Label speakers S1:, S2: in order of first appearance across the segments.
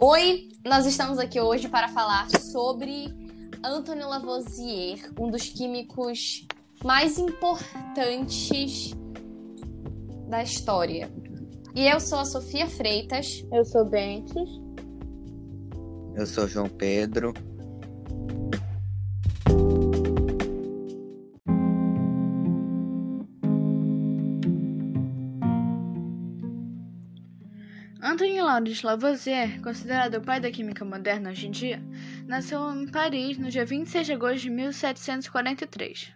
S1: Oi, nós estamos aqui hoje para falar sobre Antoine Lavoisier, um dos químicos mais importantes da história. E eu sou a Sofia Freitas.
S2: Eu sou Bentes.
S3: Eu sou João Pedro.
S2: Antoine Laurent Lavoisier, considerado o pai da química moderna hoje em dia, nasceu em Paris no dia 26 de agosto de 1743.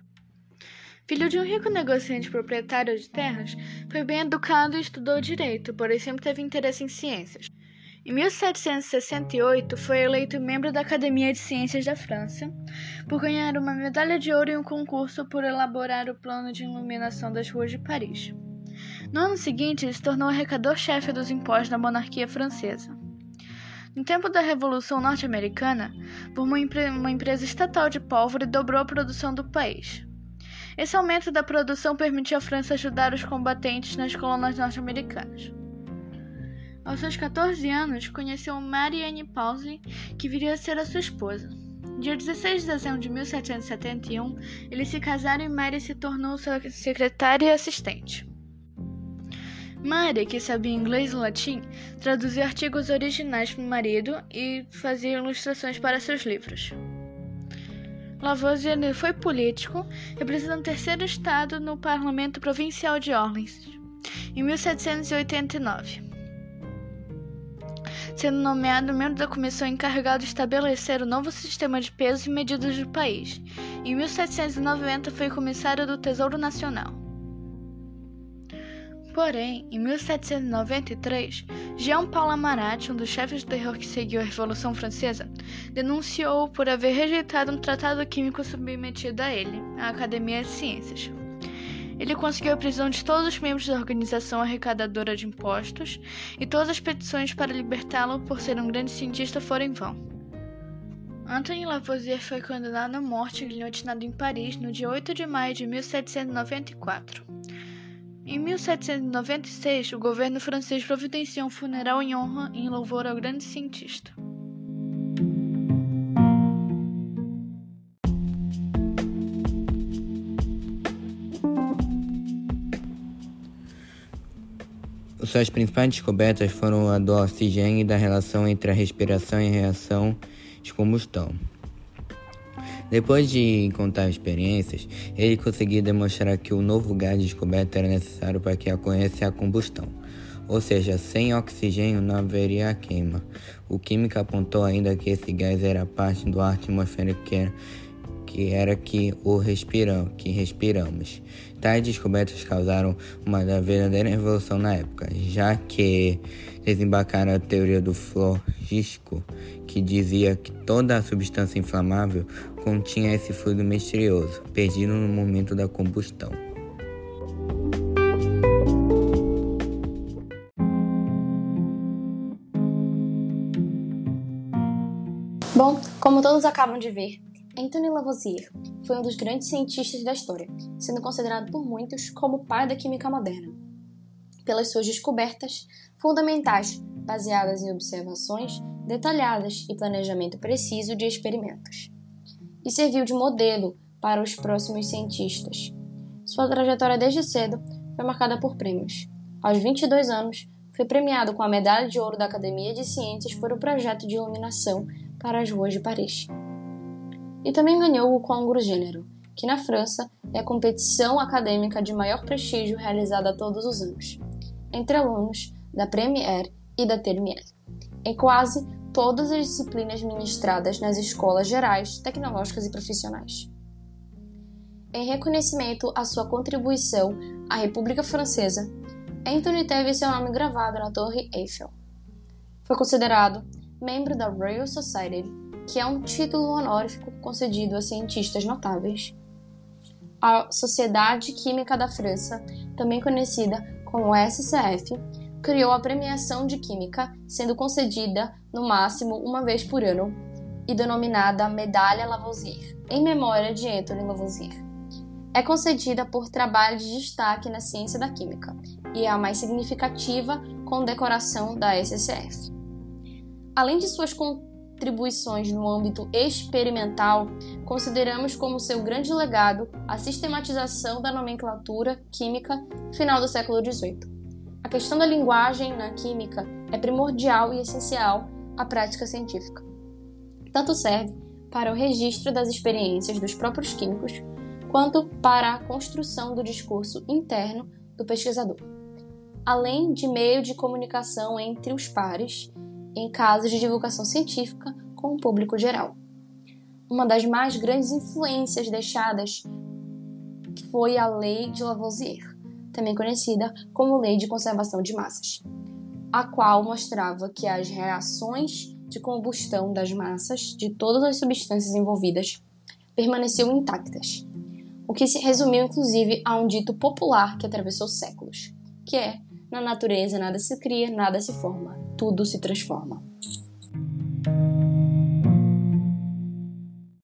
S2: Filho de um rico negociante proprietário de terras, foi bem educado e estudou direito, porém sempre teve interesse em ciências. Em 1768, foi eleito membro da Academia de Ciências da França por ganhar uma medalha de ouro em um concurso por elaborar o plano de iluminação das ruas de Paris. No ano seguinte, ele se tornou arrecador-chefe dos impostos da monarquia francesa. No tempo da Revolução Norte-Americana, formou uma empresa estatal de pólvora dobrou a produção do país. Esse aumento da produção permitiu à França ajudar os combatentes nas colônias norte-americanas. Aos seus 14 anos, conheceu Marianne Pause, que viria a ser a sua esposa. Dia 16 de dezembro de 1771, eles se casaram e Mary se tornou sua secretária e assistente. Mary, que sabia inglês e latim, traduzia artigos originais para o marido e fazia ilustrações para seus livros. Lavoisier foi político, representando o terceiro estado no Parlamento Provincial de Orleans, em 1789. Sendo nomeado membro da comissão encarregada de estabelecer o novo sistema de pesos e medidas do país. Em 1790 foi comissário do Tesouro Nacional. Porém, em 1793, Jean Paul Amarat, um dos chefes do terror que seguiu a Revolução Francesa, denunciou por haver rejeitado um tratado químico submetido a ele, a Academia de Ciências. Ele conseguiu a prisão de todos os membros da organização arrecadadora de impostos e todas as petições para libertá-lo por ser um grande cientista foram em vão. Antoine Lavoisier foi condenado à morte guilhotinado em Paris no dia 8 de maio de 1794. Em 1796, o governo francês providenciou um funeral em honra em louvor ao grande cientista.
S3: Suas principais descobertas foram a do oxigênio e da relação entre a respiração e a reação de combustão. Depois de contar experiências, ele conseguiu demonstrar que o novo gás descoberto era necessário para que ocorresse a combustão. Ou seja, sem oxigênio não haveria a queima. O químico apontou ainda que esse gás era parte do ar atmosférico que era que era que o respiram, que respiramos. Tais descobertas causaram uma verdadeira revolução na época, já que desembarcaram a teoria do flogístico, que dizia que toda a substância inflamável continha esse fluido misterioso, perdido no momento da combustão.
S1: Bom, como todos acabam de ver, Antoine Lavoisier foi um dos grandes cientistas da história, sendo considerado por muitos como o pai da química moderna. Pelas suas descobertas fundamentais, baseadas em observações detalhadas e planejamento preciso de experimentos. E serviu de modelo para os próximos cientistas. Sua trajetória desde cedo foi marcada por prêmios. Aos 22 anos, foi premiado com a Medalha de Ouro da Academia de Ciências por um projeto de iluminação para as ruas de Paris e também ganhou o Concours Gênero, que na França é a competição acadêmica de maior prestígio realizada todos os anos, entre alunos da Première e da Termière, em quase todas as disciplinas ministradas nas escolas gerais, tecnológicas e profissionais. Em reconhecimento à sua contribuição à República Francesa, Anthony teve seu nome gravado na Torre Eiffel. Foi considerado membro da Royal Society que é um título honorífico concedido a cientistas notáveis. A Sociedade Química da França, também conhecida como SCF, criou a premiação de Química, sendo concedida no máximo uma vez por ano e denominada Medalha Lavoisier, em memória de Antoine Lavoisier. É concedida por trabalho de destaque na ciência da química e é a mais significativa condecoração da SCF. Além de suas contribuições no âmbito experimental, consideramos como seu grande legado a sistematização da nomenclatura química final do século XVIII. A questão da linguagem na química é primordial e essencial à prática científica. Tanto serve para o registro das experiências dos próprios químicos, quanto para a construção do discurso interno do pesquisador, além de meio de comunicação entre os pares em casos de divulgação científica com o público geral. Uma das mais grandes influências deixadas foi a Lei de Lavoisier, também conhecida como Lei de Conservação de Massas, a qual mostrava que as reações de combustão das massas de todas as substâncias envolvidas permaneciam intactas, o que se resumiu inclusive a um dito popular que atravessou séculos, que é: na natureza nada se cria, nada se forma, tudo se transforma.